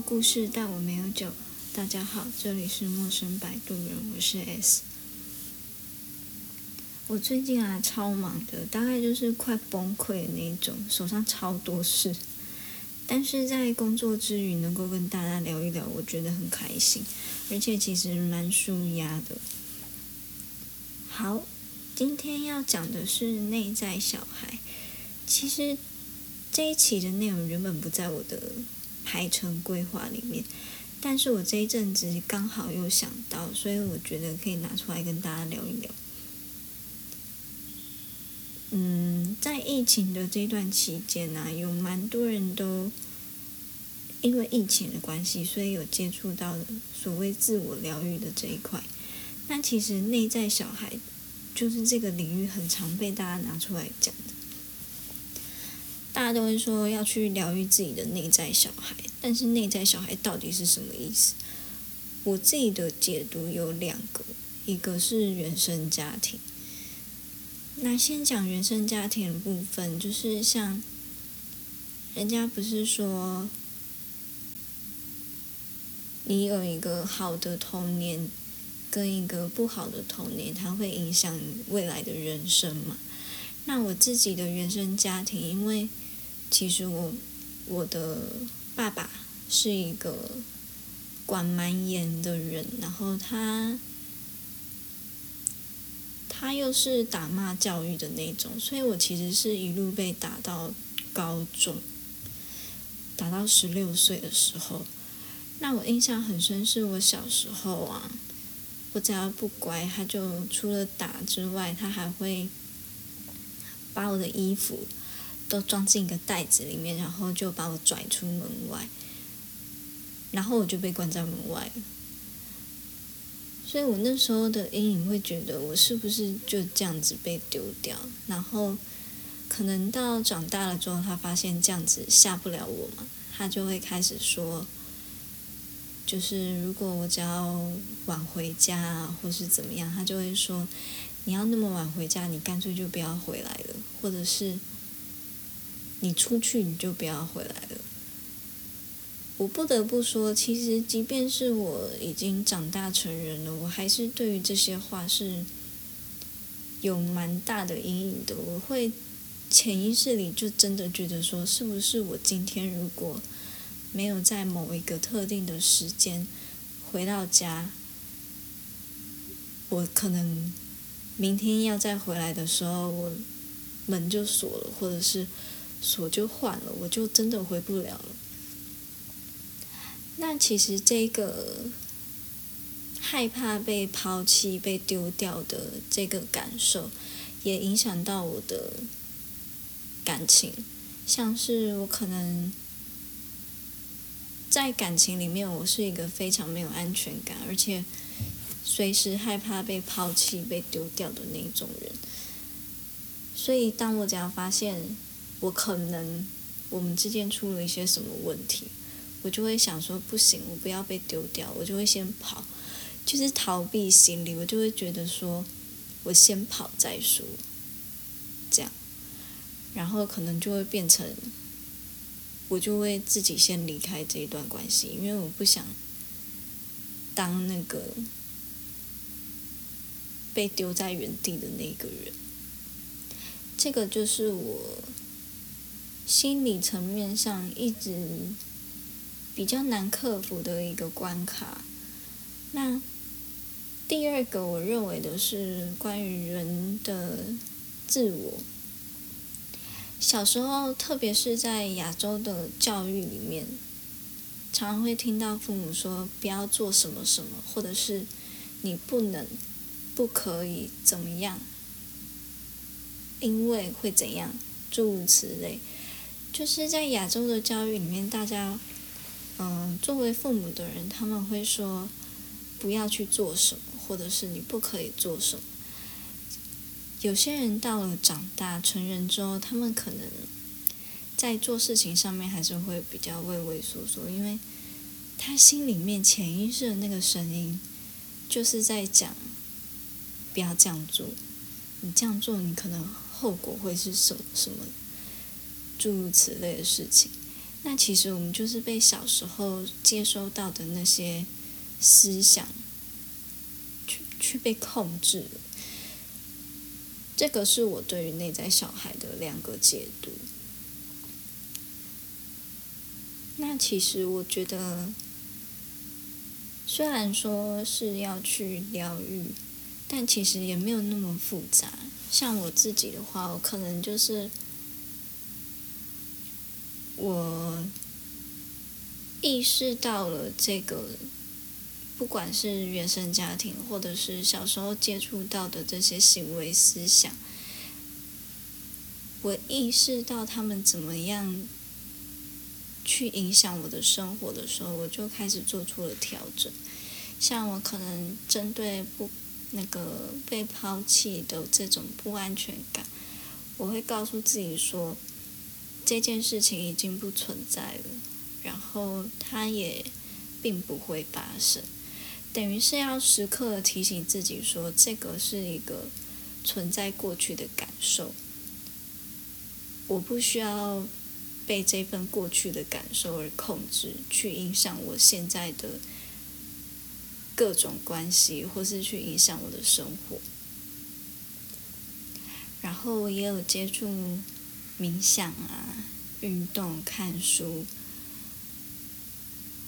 故事，但我没有酒。大家好，这里是陌生摆渡人，我是 S。我最近啊超忙的，大概就是快崩溃的那种，手上超多事。但是在工作之余，能够跟大家聊一聊，我觉得很开心，而且其实蛮舒压的。好，今天要讲的是内在小孩。其实这一期的内容原本不在我的。排程规划里面，但是我这一阵子刚好又想到，所以我觉得可以拿出来跟大家聊一聊。嗯，在疫情的这段期间呢，有蛮多人都因为疫情的关系，所以有接触到所谓自我疗愈的这一块。那其实内在小孩就是这个领域很常被大家拿出来讲的。大家都会说要去疗愈自己的内在小孩，但是内在小孩到底是什么意思？我自己的解读有两个，一个是原生家庭。那先讲原生家庭的部分，就是像人家不是说，你有一个好的童年跟一个不好的童年，它会影响未来的人生嘛？那我自己的原生家庭，因为其实我我的爸爸是一个管蛮严的人，然后他他又是打骂教育的那种，所以我其实是一路被打到高中，打到十六岁的时候。那我印象很深，是我小时候啊，我只要不乖，他就除了打之外，他还会把我的衣服。都装进一个袋子里面，然后就把我拽出门外，然后我就被关在门外了。所以我那时候的阴影会觉得，我是不是就这样子被丢掉？然后可能到长大了之后，他发现这样子吓不了我嘛，他就会开始说，就是如果我只要晚回家，或是怎么样，他就会说，你要那么晚回家，你干脆就不要回来了，或者是。你出去你就不要回来了。我不得不说，其实即便是我已经长大成人了，我还是对于这些话是有蛮大的阴影的。我会潜意识里就真的觉得说，是不是我今天如果没有在某一个特定的时间回到家，我可能明天要再回来的时候，我门就锁了，或者是。锁就换了，我就真的回不了了。那其实这个害怕被抛弃、被丢掉的这个感受，也影响到我的感情。像是我可能在感情里面，我是一个非常没有安全感，而且随时害怕被抛弃、被丢掉的那种人。所以，当我只要发现，我可能我们之间出了一些什么问题，我就会想说不行，我不要被丢掉，我就会先跑，就是逃避心理，我就会觉得说我先跑再说，这样，然后可能就会变成我就会自己先离开这一段关系，因为我不想当那个被丢在原地的那个人，这个就是我。心理层面上一直比较难克服的一个关卡。那第二个，我认为的是关于人的自我。小时候，特别是在亚洲的教育里面，常会听到父母说不要做什么什么，或者是你不能、不可以怎么样，因为会怎样，诸如此类。就是在亚洲的教育里面，大家，嗯，作为父母的人，他们会说，不要去做什么，或者是你不可以做什么。有些人到了长大成人之后，他们可能在做事情上面还是会比较畏畏缩缩，因为他心里面潜意识的那个声音，就是在讲，不要这样做，你这样做，你可能后果会是什么什么。诸如此类的事情，那其实我们就是被小时候接收到的那些思想去去被控制了。这个是我对于内在小孩的两个解读。那其实我觉得，虽然说是要去疗愈，但其实也没有那么复杂。像我自己的话，我可能就是我意识到了这个。不管是原生家庭，或者是小时候接触到的这些行为思想，我意识到他们怎么样去影响我的生活的时候，我就开始做出了调整。像我可能针对不那个被抛弃的这种不安全感，我会告诉自己说，这件事情已经不存在了，然后它也并不会发生。等于是要时刻提醒自己说，这个是一个存在过去的感受，我不需要被这份过去的感受而控制，去影响我现在的各种关系，或是去影响我的生活。然后也有接触冥想啊、运动、看书。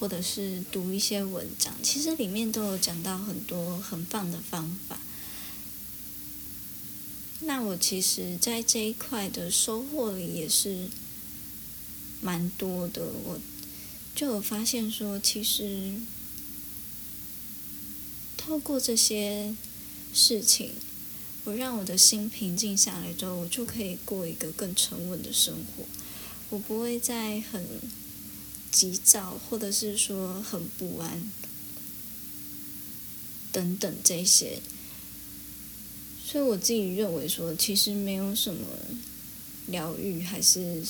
或者是读一些文章，其实里面都有讲到很多很棒的方法。那我其实，在这一块的收获里也是蛮多的。我就有发现说，其实透过这些事情，我让我的心平静下来之后，我就可以过一个更沉稳的生活。我不会再很。急躁，或者是说很不安，等等这些，所以我自己认为说，其实没有什么疗愈还是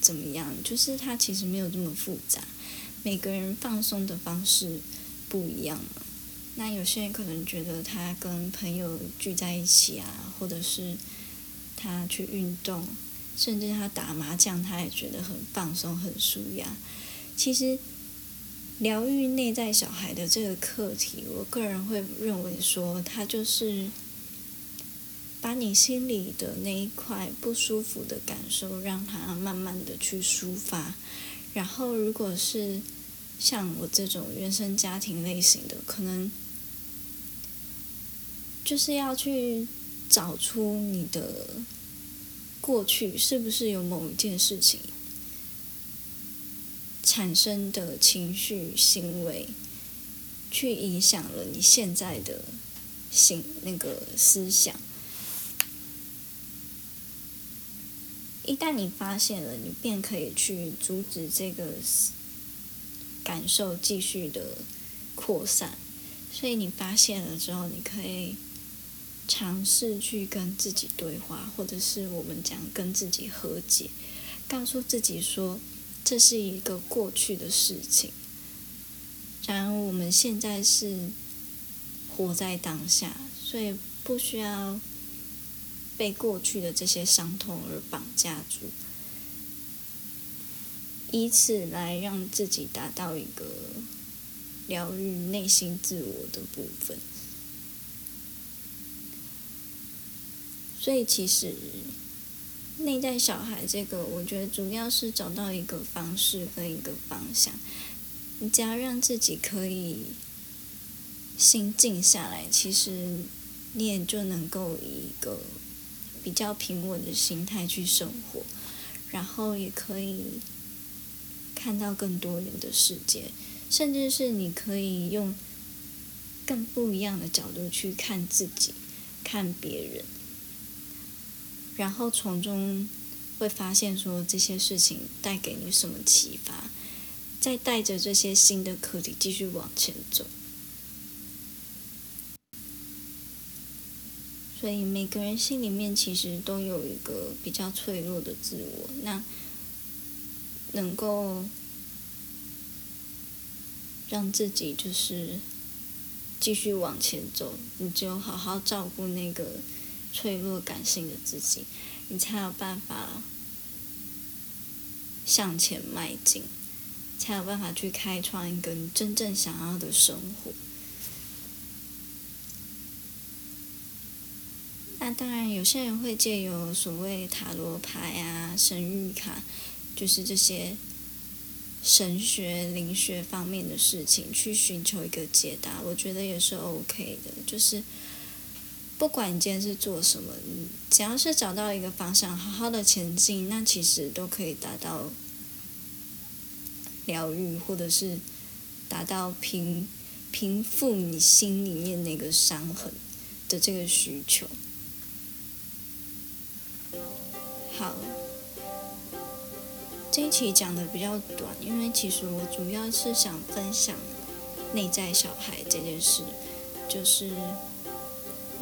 怎么样，就是它其实没有这么复杂。每个人放松的方式不一样嘛。那有些人可能觉得他跟朋友聚在一起啊，或者是他去运动，甚至他打麻将，他也觉得很放松、很舒压。其实，疗愈内在小孩的这个课题，我个人会认为说，它就是把你心里的那一块不舒服的感受，让它慢慢的去抒发。然后，如果是像我这种原生家庭类型的，可能就是要去找出你的过去是不是有某一件事情。产生的情绪行为，去影响了你现在的心那个思想。一旦你发现了，你便可以去阻止这个感受继续的扩散。所以你发现了之后，你可以尝试去跟自己对话，或者是我们讲跟自己和解，告诉自己说。这是一个过去的事情，然而我们现在是活在当下，所以不需要被过去的这些伤痛而绑架住，以此来让自己达到一个疗愈内心自我的部分。所以其实。内在小孩这个，我觉得主要是找到一个方式跟一个方向。你只要让自己可以心静下来，其实你也就能够以一个比较平稳的心态去生活，然后也可以看到更多元的世界，甚至是你可以用更不一样的角度去看自己，看别人。然后从中会发现说这些事情带给你什么启发，再带着这些新的课题继续往前走。所以每个人心里面其实都有一个比较脆弱的自我，那能够让自己就是继续往前走，你就好好照顾那个。脆弱、感性的自己，你才有办法向前迈进，才有办法去开创一个你真正想要的生活。那当然，有些人会借由所谓塔罗牌啊、神谕卡，就是这些神学、灵学方面的事情，去寻求一个解答。我觉得也是 OK 的。就是不管你今天是做什么，只要是找到一个方向，好好的前进，那其实都可以达到疗愈，或者是达到平平复你心里面那个伤痕的这个需求。好，这一期讲的比较短，因为其实我主要是想分享内在小孩这件事，就是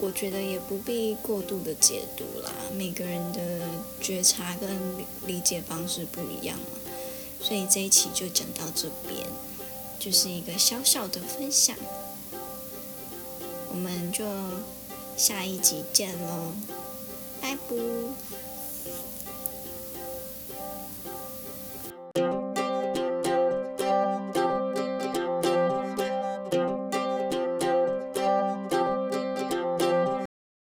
我觉得也不必过度的解读啦，每个人的觉察跟理解方式不一样嘛，所以这一期就讲到这边，就是一个小小的分享，我们就下一集见喽，拜拜。